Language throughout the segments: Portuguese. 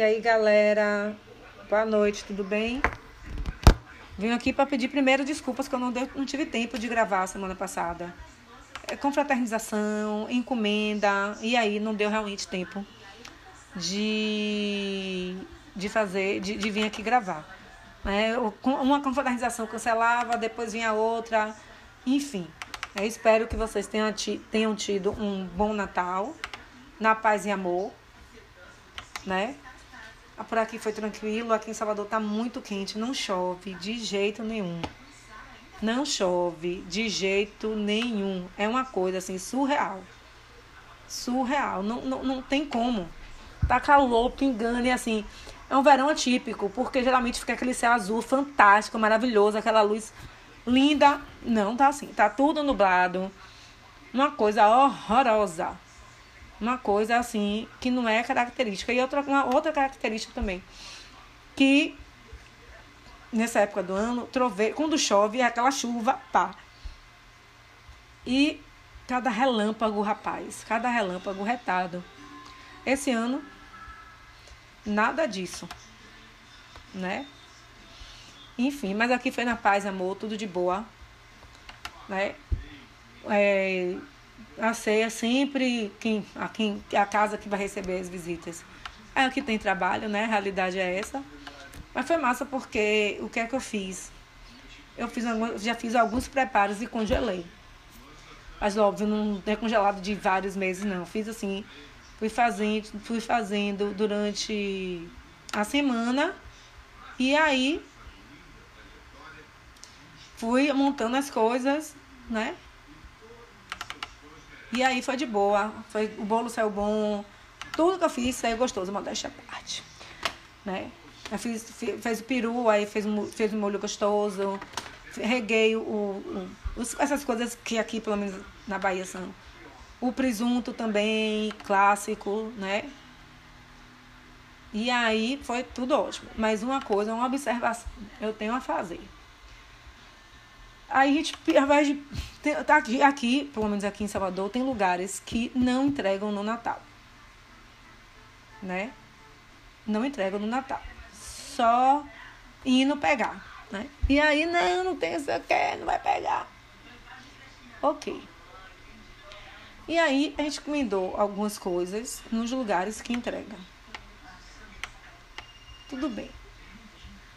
E aí, galera? Boa noite, tudo bem? Vim aqui para pedir primeiro desculpas que eu não, deu, não tive tempo de gravar semana passada. É, confraternização, encomenda, e aí não deu realmente tempo de, de fazer, de, de vir aqui gravar. É, uma confraternização cancelava, depois vinha outra, enfim. Eu espero que vocês tenham, tenham tido um bom Natal, na paz e amor, né? Ah, por aqui foi tranquilo, aqui em Salvador tá muito quente, não chove de jeito nenhum. Não chove de jeito nenhum. É uma coisa assim surreal. Surreal, não, não, não tem como. Tá calor, pingando e assim. É um verão atípico, porque geralmente fica aquele céu azul fantástico, maravilhoso, aquela luz linda. Não tá assim, tá tudo nublado. Uma coisa horrorosa. Uma coisa assim que não é característica. E outra, uma outra característica também. Que nessa época do ano, trove... quando chove, é aquela chuva, pá. E cada relâmpago, rapaz, cada relâmpago retado. Esse ano, nada disso, né? Enfim, mas aqui foi na paz, amor, tudo de boa, né? É, a ceia sempre quem, a, quem, a casa que vai receber as visitas é o que tem trabalho, né? A realidade é essa. Mas foi massa porque o que é que eu fiz? Eu fiz já fiz alguns preparos e congelei. Mas óbvio, não é congelado de vários meses, não. Fiz assim, fui fazendo, fui fazendo durante a semana e aí fui montando as coisas, né? E aí foi de boa. Foi, o bolo saiu bom. Tudo que eu fiz saiu gostoso, modéstia à parte. Né? Eu fiz, fiz, fez o peru, aí fez, fez um molho gostoso. Reguei o, o, essas coisas que aqui, pelo menos na Bahia, são. O presunto também, clássico, né? E aí foi tudo ótimo. Mas uma coisa, uma observação eu tenho a fazer. Aí a gente, ao invés de. Tá aqui, aqui, pelo menos aqui em Salvador, tem lugares que não entregam no Natal. Né? Não entregam no Natal. Só indo pegar. Né? E aí, não, não tem isso aqui, não vai pegar. Ok. E aí a gente encomendou algumas coisas nos lugares que entregam. Tudo bem.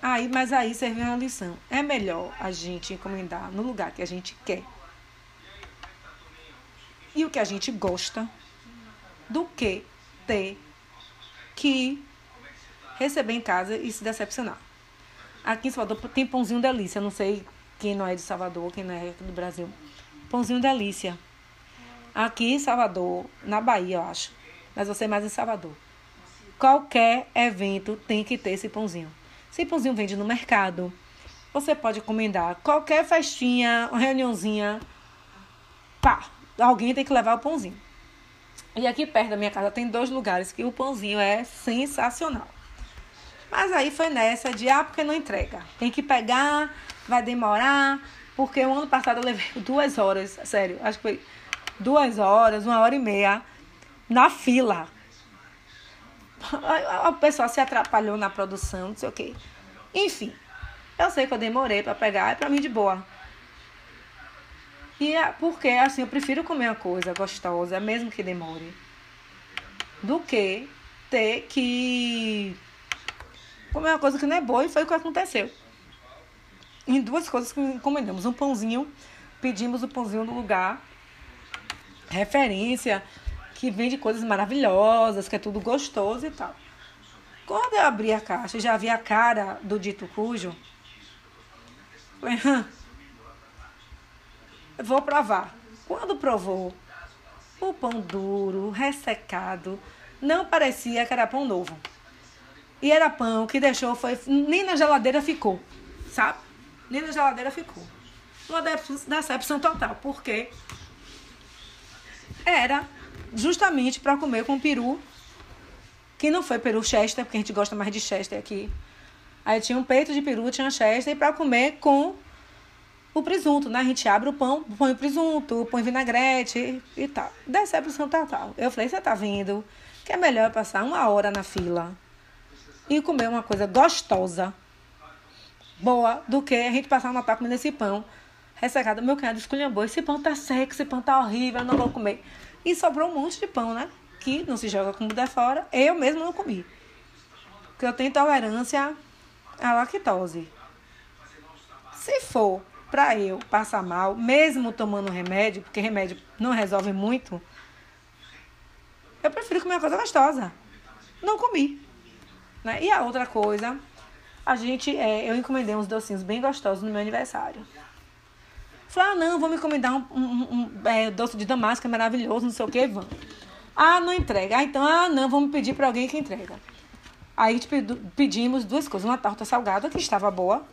Aí, mas aí serve uma lição. É melhor a gente encomendar no lugar que a gente quer e o que a gente gosta do que ter que receber em casa e se decepcionar. Aqui em Salvador tem pãozinho delícia. Não sei quem não é de Salvador, quem não é do Brasil. Pãozinho delícia. Aqui em Salvador, na Bahia, eu acho. Mas você mais em Salvador. Qualquer evento tem que ter esse pãozinho. Se pãozinho vende no mercado, você pode encomendar qualquer festinha, reuniãozinha, pá, alguém tem que levar o pãozinho. E aqui perto da minha casa tem dois lugares que o pãozinho é sensacional. Mas aí foi nessa de, ah, porque não entrega. Tem que pegar, vai demorar, porque o ano passado eu levei duas horas, sério, acho que foi duas horas, uma hora e meia, na fila o pessoal se atrapalhou na produção, não sei o quê. Enfim, eu sei que eu demorei para pegar, é para mim de boa. E é porque assim, eu prefiro comer uma coisa gostosa, mesmo que demore, do que ter que comer uma coisa que não é boa e foi o que aconteceu. Em duas coisas que encomendamos, um pãozinho, pedimos o pãozinho do lugar, referência que vende coisas maravilhosas, que é tudo gostoso e tal. Quando eu abri a caixa e já vi a cara do dito cujo, falei, Hã, vou provar. Quando provou, o pão duro, ressecado, não parecia que era pão novo. E era pão que deixou, foi, nem na geladeira ficou, sabe? Nem na geladeira ficou. Uma decepção total, porque era justamente para comer com peru, que não foi peru chester, porque a gente gosta mais de chester aqui. Aí tinha um peito de peru, tinha chester, e para comer com o presunto, né? A gente abre o pão, põe o presunto, põe vinagrete e tal. Decepção total. Eu falei, você tá vendo que é melhor passar uma hora na fila e comer uma coisa gostosa, boa, do que a gente passar uma Natal comendo esse pão ressecado. Meu cunhado esculhambou, esse pão tá seco, esse pão tá horrível, eu não vou comer. E sobrou um monte de pão, né? Que não se joga comida fora. Eu mesmo não comi. Porque eu tenho intolerância à lactose. Se for para eu passar mal, mesmo tomando remédio, porque remédio não resolve muito, eu prefiro comer uma coisa gostosa. Não comi. Né? E a outra coisa, a gente, é, eu encomendei uns docinhos bem gostosos no meu aniversário. Falei, ah, não, vou me encomendar um, um, um é, doce de damasco, é maravilhoso, não sei o que, vamos. Ah, não entrega. Ah, então, ah, não, vamos pedir para alguém que entrega. Aí gente pedimos duas coisas. Uma torta salgada, que estava boa,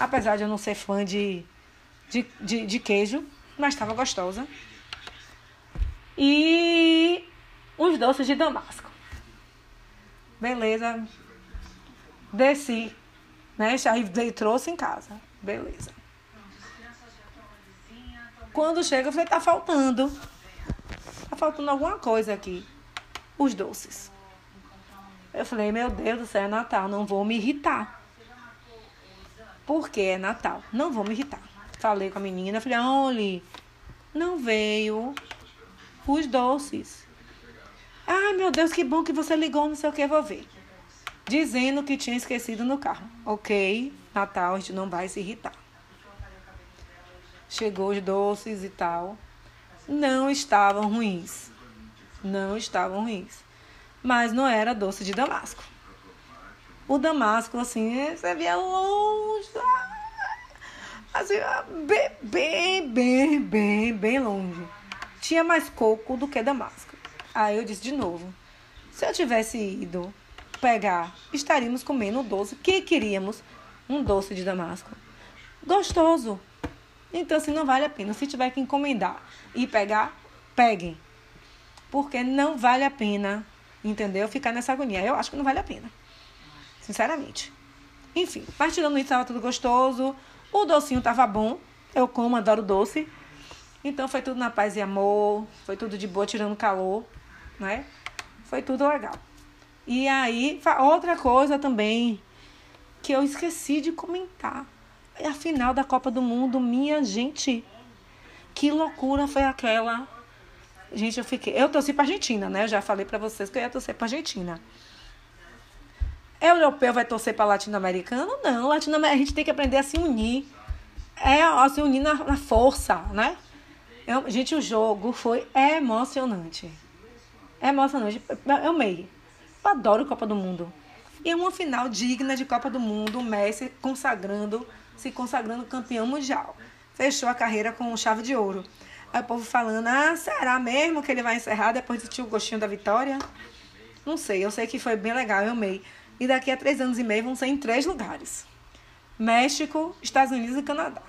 Apesar de eu não ser fã de, de, de, de queijo, mas estava gostosa. E uns doces de damasco. Beleza. Desci. Né? Aí trouxe em casa. Beleza. Quando chega, eu falei, tá faltando. Tá faltando alguma coisa aqui. Os doces. Eu falei, meu Deus do céu, é Natal, não vou me irritar porque é Natal. Não vou me irritar. Falei com a menina, falei, olha, não veio os doces. Ai, meu Deus, que bom que você ligou, não sei o que, vou ver. Dizendo que tinha esquecido no carro. Ok, Natal, a gente não vai se irritar. Chegou os doces e tal. Não estavam ruins. Não estavam ruins. Mas não era doce de damasco. O Damasco, assim, você via longe. Assim, bem, bem, bem, bem, bem longe. Tinha mais coco do que Damasco. Aí eu disse de novo: se eu tivesse ido pegar, estaríamos comendo um doce que queríamos, um doce de Damasco. Gostoso. Então, assim, não vale a pena. Se tiver que encomendar e pegar, peguem. Porque não vale a pena, entendeu? Ficar nessa agonia. Eu acho que não vale a pena. Sinceramente. Enfim, mas tirando isso, estava tudo gostoso. O docinho estava bom. Eu como, adoro doce. Então foi tudo na paz e amor. Foi tudo de boa, tirando calor. Né? Foi tudo legal. E aí, outra coisa também que eu esqueci de comentar. É a final da Copa do Mundo, minha gente. Que loucura foi aquela. Gente, eu fiquei. Eu torci pra Argentina, né? Eu já falei pra vocês que eu ia torcer pra Argentina. Europeu vai torcer para latino-americano? Não, latino a gente tem que aprender a se unir. É a se unir na, na força, né? Eu, gente, o jogo foi emocionante. Emocionante. Eu amei. Eu adoro Copa do Mundo. E uma final digna de Copa do Mundo, o Messi consagrando, se consagrando campeão mundial. Fechou a carreira com chave de ouro. Aí o povo falando, ah, será mesmo que ele vai encerrar depois de ter o gostinho da vitória? Não sei, eu sei que foi bem legal, eu amei. E daqui a três anos e meio vão ser em três lugares: México, Estados Unidos e Canadá.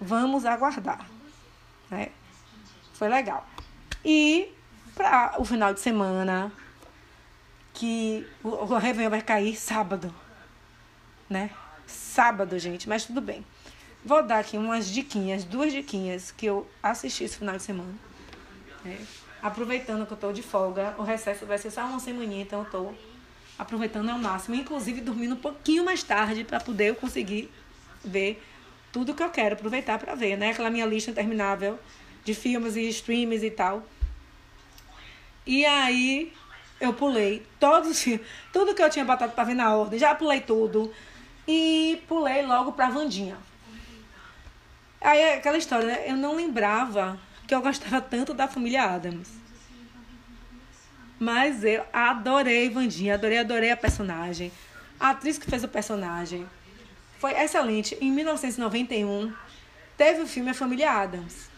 Vamos aguardar. Né? Foi legal. E para o final de semana, que o, o Réveillon vai cair sábado. Né? Sábado, gente, mas tudo bem. Vou dar aqui umas diquinhas, duas diquinhas que eu assisti esse final de semana. Né? Aproveitando que eu tô de folga, o recesso vai ser só uma semana, então eu tô aproveitando ao máximo, inclusive dormindo um pouquinho mais tarde para poder eu conseguir ver tudo que eu quero, aproveitar para ver, né? Aquela minha lista interminável de filmes e streams e tal. E aí eu pulei todos os filmes, tudo que eu tinha botado para ver na ordem, já pulei tudo e pulei logo para Vandinha. Aí aquela história, né? Eu não lembrava que eu gostava tanto da família Adams. Mas eu adorei Vandinha, adorei, adorei a personagem. A atriz que fez o personagem foi excelente. Em 1991, teve o filme A Família Adams.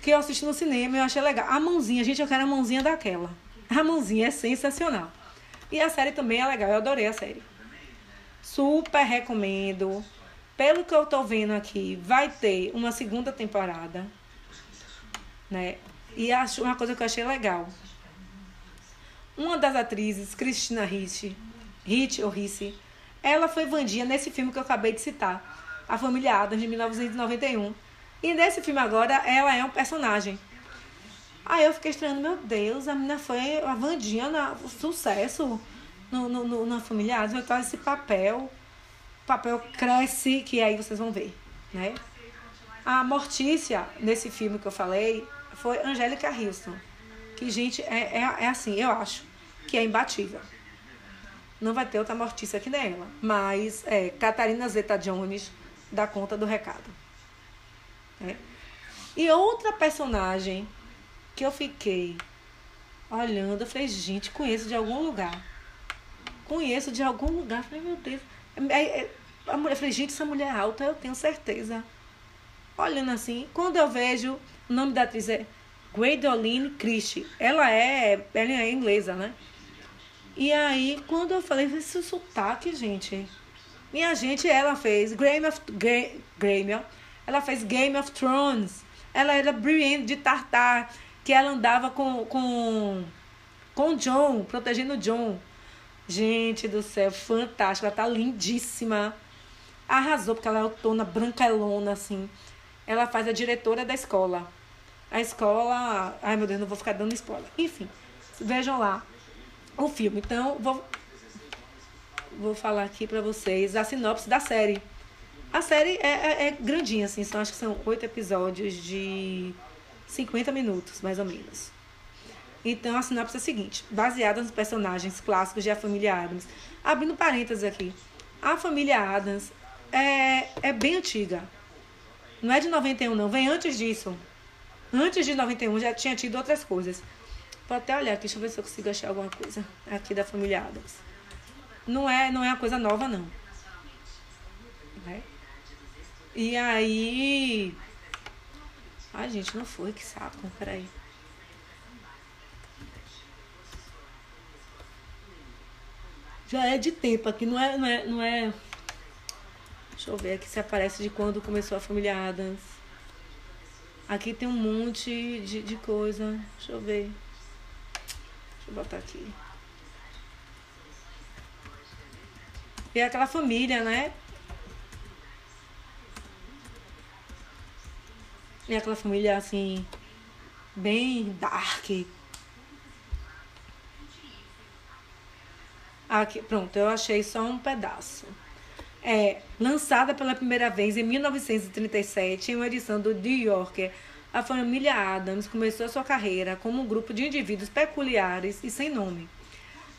Que eu assisti no cinema e eu achei legal. A mãozinha, gente, eu quero a mãozinha daquela. A mãozinha é sensacional. E a série também é legal, eu adorei a série. Super recomendo. Pelo que eu tô vendo aqui, vai ter uma segunda temporada. Né? E acho uma coisa que eu achei legal. Uma das atrizes, Cristina Ricci, Ricci ou Ricci, ela foi Vandinha nesse filme que eu acabei de citar, A Família Adams, de 1991. E nesse filme agora, ela é um personagem. Aí eu fiquei estranhando, meu Deus, a menina foi a Vandinha, na, sucesso no, no, no, na Familiares, vai fazer esse papel. Papel cresce, que aí vocês vão ver, né? A Mortícia, nesse filme que eu falei, foi Angélica Houston. Que, gente, é, é, é assim, eu acho que é imbatível. Não vai ter outra Mortícia que nem ela. Mas é, Catarina Zeta Jones dá conta do recado. Né? E outra personagem que eu fiquei olhando, eu falei, gente, conheço de algum lugar. Conheço de algum lugar. Falei, meu Deus. É, é, a mulher, falei, gente, essa mulher é alta, eu tenho certeza. Olhando assim, quando eu vejo, o nome da atriz é Gwendoline Christie. Ela é, ela é inglesa, né? E aí, quando eu falei, esse sotaque, gente. Minha gente, ela fez Game of, Game, ela fez Game of Thrones. Ela era Brienne de Tartar que ela andava com, com, com John, protegendo John. Gente do céu, fantástica. Ela tá lindíssima. Arrasou, porque ela é autona, branquelona, assim. Ela faz a diretora da escola. A escola. Ai, meu Deus, não vou ficar dando spoiler. Enfim, vejam lá o filme. Então, vou, vou falar aqui pra vocês a sinopse da série. A série é, é, é grandinha, assim. São, acho que são oito episódios de 50 minutos, mais ou menos. Então, a sinopse é a seguinte: baseada nos personagens clássicos de A Família Adams. Abrindo parênteses aqui. A Família Adams é, é bem antiga. Não é de 91, não. Vem antes disso. Antes de 91 já tinha tido outras coisas. Vou até olhar aqui, deixa eu ver se eu consigo achar alguma coisa aqui da Família Adams. Não é, não é uma coisa nova, não. Né? E aí. Ai, gente, não foi, que saco. Peraí. Já é de tempo aqui, não é, não é, não é. Deixa eu ver aqui se aparece de quando começou a família Adams. Aqui tem um monte de, de coisa. Deixa eu ver. Deixa eu botar aqui. E é aquela família, né? E aquela família assim, bem dark. Aqui, pronto, eu achei só um pedaço. É, lançada pela primeira vez em 1937 em uma edição do New Yorker, a família Adams começou sua carreira como um grupo de indivíduos peculiares e sem nome.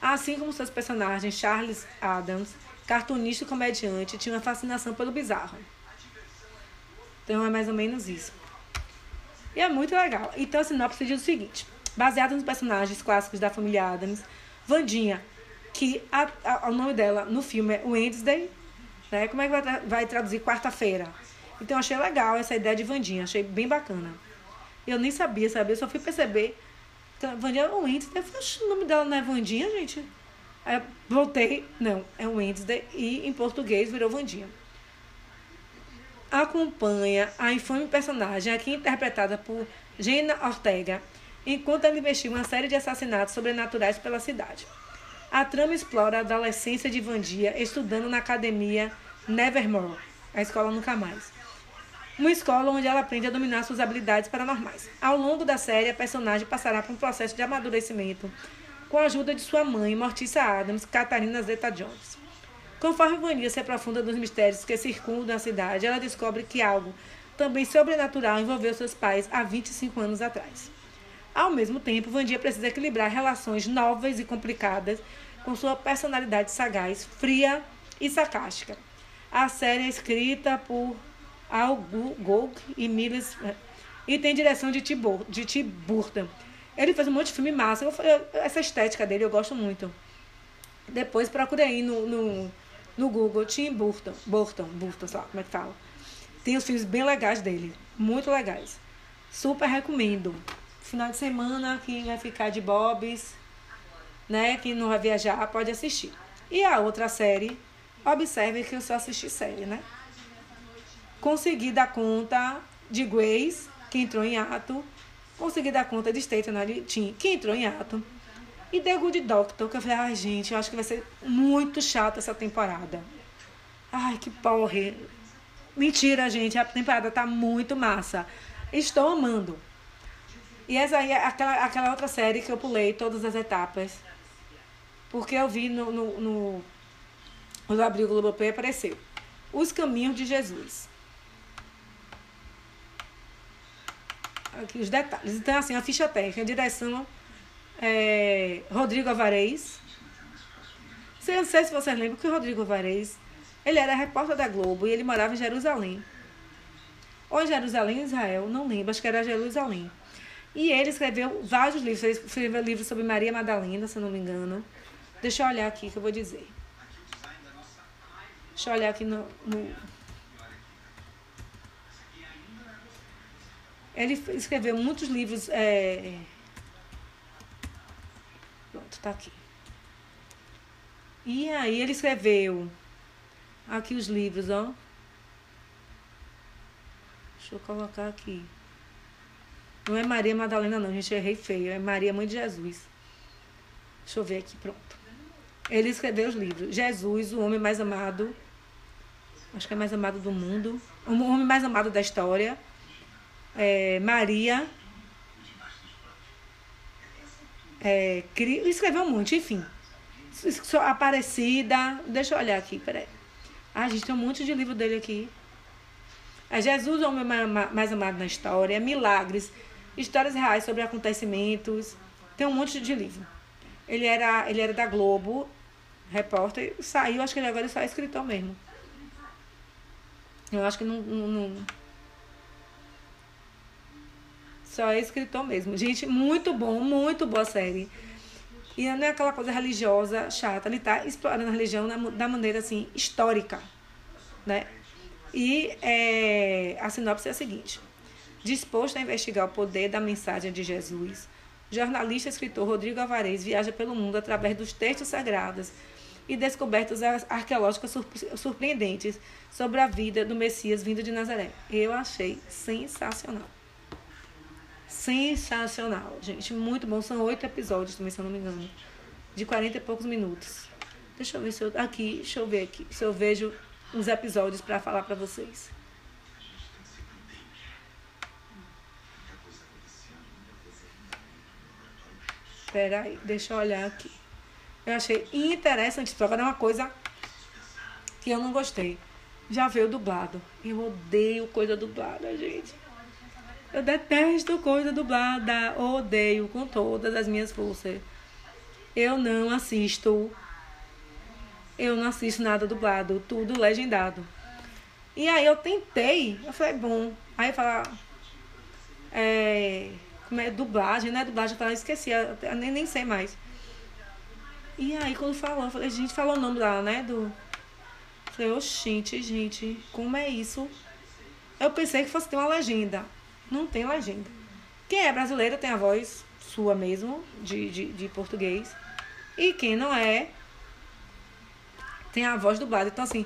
Assim como seus personagens, Charles Adams, cartunista e comediante, tinha uma fascinação pelo bizarro. Então é mais ou menos isso. E é muito legal. Então a sinopse diz o seguinte: baseado nos personagens clássicos da família Adams, Vandinha, que a, a, o nome dela no filme é Wednesday, né? Como é que vai, vai traduzir quarta-feira? Então achei legal essa ideia de Vandinha, achei bem bacana. Eu nem sabia, sabe? Eu só fui perceber. Então, Vandinha é Wednesday. Eu falei, o nome dela não é Vandinha, gente? Aí eu voltei, não, é Wednesday e em português virou Vandinha acompanha a infame personagem, aqui interpretada por Gina Ortega, enquanto ela investiga uma série de assassinatos sobrenaturais pela cidade. A trama explora a adolescência de Vandia estudando na academia Nevermore, a escola nunca mais. Uma escola onde ela aprende a dominar suas habilidades paranormais. Ao longo da série, a personagem passará por um processo de amadurecimento com a ajuda de sua mãe, Morticia Adams, Catarina Zeta-Jones. Conforme Vania se aprofunda nos mistérios que circundam a cidade, ela descobre que algo também sobrenatural envolveu seus pais há 25 anos atrás. Ao mesmo tempo, Vandia precisa equilibrar relações novas e complicadas com sua personalidade sagaz, fria e sarcástica. A série é escrita por Al Gould e Miles e tem direção de Tim, de Tim Burton. Ele fez um monte de filme massa. Eu, essa estética dele eu gosto muito. Depois procurei aí no, no no Google, Tim Burton, Burton, Burton, sei lá como é que fala. Tem os filmes bem legais dele, muito legais. Super recomendo. Final de semana, quem vai ficar de bobs, né, quem não vai viajar, pode assistir. E a outra série, observe que eu só assisti série, né? Consegui dar conta de Grace, que entrou em ato. Consegui dar conta de Staten Island, que entrou em ato. E The Good Doctor, que eu falei, ai gente, eu acho que vai ser muito chata essa temporada. Ai, que porre. Mentira, gente, a temporada tá muito massa. Estou amando. E essa aí é aquela, aquela outra série que eu pulei todas as etapas. Porque eu vi no, no, no, no Abril Globoplay apareceu. Os Caminhos de Jesus. Aqui os detalhes. Então, assim, a ficha técnica, a direção é, Rodrigo Avarez. Não sei se vocês lembram que o Rodrigo Avarez, ele era repórter da Globo e ele morava em Jerusalém. Ou em Jerusalém, Israel, não lembro, acho que era Jerusalém. E ele escreveu vários livros. Ele escreveu livros sobre Maria Madalena, se não me engano. Deixa eu olhar aqui que eu vou dizer. Deixa eu olhar aqui no. no... Ele escreveu muitos livros. É... Pronto, tá aqui. E aí ele escreveu aqui os livros, ó. Deixa eu colocar aqui. Não é Maria Madalena, não, gente. Errei feio. É Maria, mãe de Jesus. Deixa eu ver aqui, pronto. Ele escreveu os livros. Jesus, o homem mais amado. Acho que é mais amado do mundo. O homem mais amado da história. É, Maria. É, escreveu um monte, enfim. Aparecida. Deixa eu olhar aqui, peraí. Ah, gente, tem um monte de livro dele aqui. É Jesus, o homem mais amado na história, milagres, histórias reais sobre acontecimentos. Tem um monte de livro. Ele era, ele era da Globo, repórter, saiu, acho que ele agora é só é escritor mesmo. Eu acho que não, não, Só é escritor mesmo. Gente, muito bom, muito boa série. E não é aquela coisa religiosa chata. Ele está explorando a religião da maneira assim, histórica. Né? E é, a sinopse é a seguinte: disposto a investigar o poder da mensagem de Jesus, jornalista e escritor Rodrigo Alvarez viaja pelo mundo através dos textos sagrados e descobertas arqueológicas surpreendentes sobre a vida do Messias vindo de Nazaré. Eu achei sensacional. Sensacional, gente. Muito bom. São oito episódios também, se eu não me engano. De quarenta e poucos minutos. Deixa eu ver se eu. Aqui, deixa eu ver aqui. Se eu vejo uns episódios para falar para vocês. Espera aí, deixa eu olhar aqui. Eu achei interessante, que é uma coisa que eu não gostei. Já veio dublado. Eu odeio coisa dublada, gente. Eu detesto coisa dublada. Odeio com todas as minhas forças. Eu não assisto eu não assisto nada dublado, tudo legendado. E aí eu tentei, eu falei, bom. Aí eu falei, é, como é dublagem, né? Dublagem, eu falei, esqueci, eu nem, nem sei mais. E aí quando falou, eu falei, gente, falou o nome lá, né? Do. Eu falei, oxente, gente, como é isso? Eu pensei que fosse ter uma legenda. Não tem legenda. Quem é brasileiro tem a voz sua mesmo, de, de, de português. E quem não é, tem a voz dublada. Então, assim,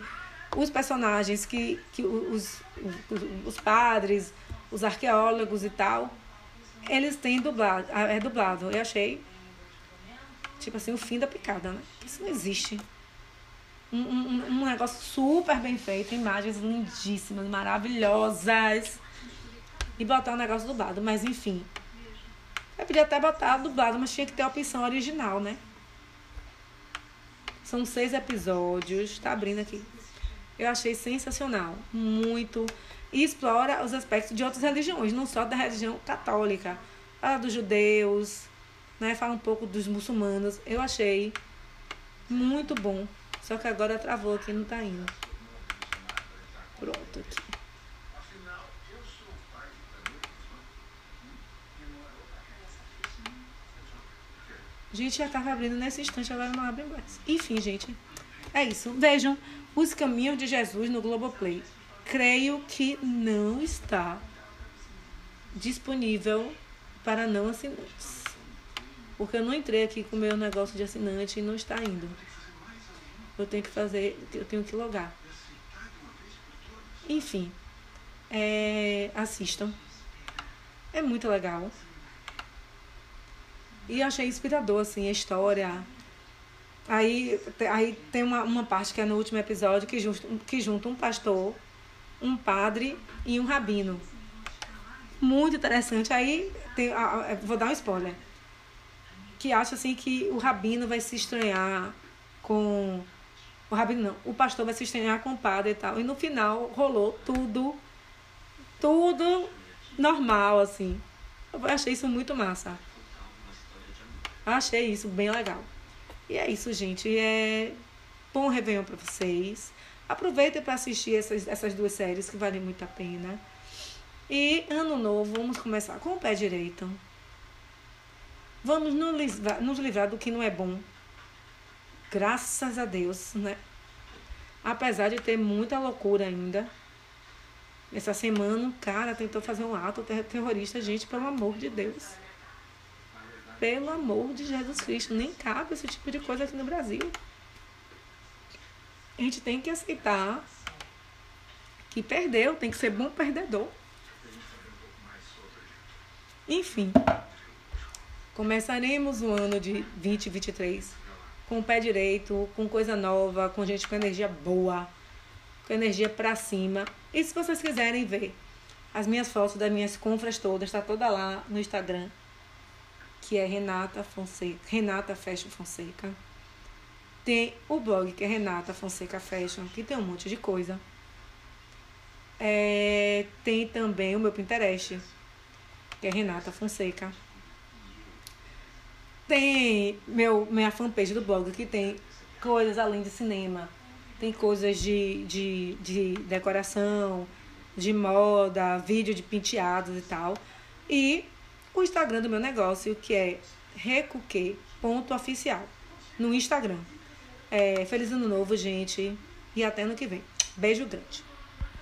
os personagens que, que os, os, os padres, os arqueólogos e tal, eles têm dublado, é dublado. Eu achei, tipo assim, o fim da picada, né? Isso não existe. Um, um, um negócio super bem feito, imagens lindíssimas, maravilhosas. E botar um negócio dublado, mas enfim. Eu podia até botar dublado, mas tinha que ter a opção original, né? São seis episódios, tá abrindo aqui. Eu achei sensacional, muito. E explora os aspectos de outras religiões, não só da religião católica. Fala dos judeus, né? Fala um pouco dos muçulmanos. Eu achei muito bom. Só que agora travou aqui, não tá indo. Pronto aqui. Gente, já estava abrindo nesse instante, agora não abre mais. Enfim, gente, é isso. Vejam Os Caminhos de Jesus no Globoplay. Creio que não está disponível para não assinantes. Porque eu não entrei aqui com o meu negócio de assinante e não está indo. Eu tenho que fazer, eu tenho que logar. Enfim, é, assistam. É muito legal. E achei inspirador, assim, a história. Aí, aí tem uma, uma parte que é no último episódio que junta, que junta um pastor, um padre e um rabino. muito interessante. Aí tem, vou dar um spoiler. Que acha assim que o rabino vai se estranhar com. O rabino não, o pastor vai se estranhar com o padre e tal. E no final rolou tudo, tudo normal, assim. Eu achei isso muito massa. Achei isso bem legal. E é isso, gente. É bom Réveillon para vocês. Aproveitem para assistir essas, essas duas séries que valem muito a pena. E ano novo, vamos começar com o pé direito. Vamos nos livrar, nos livrar do que não é bom. Graças a Deus, né? Apesar de ter muita loucura ainda. Essa semana, um cara tentou fazer um ato terrorista, gente, pelo amor de Deus. Pelo amor de Jesus Cristo, nem cabe esse tipo de coisa aqui no Brasil. A gente tem que aceitar que perdeu, tem que ser bom perdedor. Enfim, começaremos o ano de 2023 com o pé direito, com coisa nova, com gente com energia boa, com energia para cima. E se vocês quiserem ver as minhas fotos das minhas compras todas, está toda lá no Instagram, que é Renata Fonseca, Renata Fashion Fonseca. Tem o blog que é Renata Fonseca Fashion, que tem um monte de coisa. É, tem também o meu Pinterest, que é Renata Fonseca. Tem meu, minha fanpage do blog, que tem coisas além de cinema. Tem coisas de, de, de decoração, de moda, vídeo de penteados e tal. E o Instagram do meu negócio, que é recuque.oficial, no Instagram. É, feliz ano novo, gente. E até ano que vem. Beijo grande.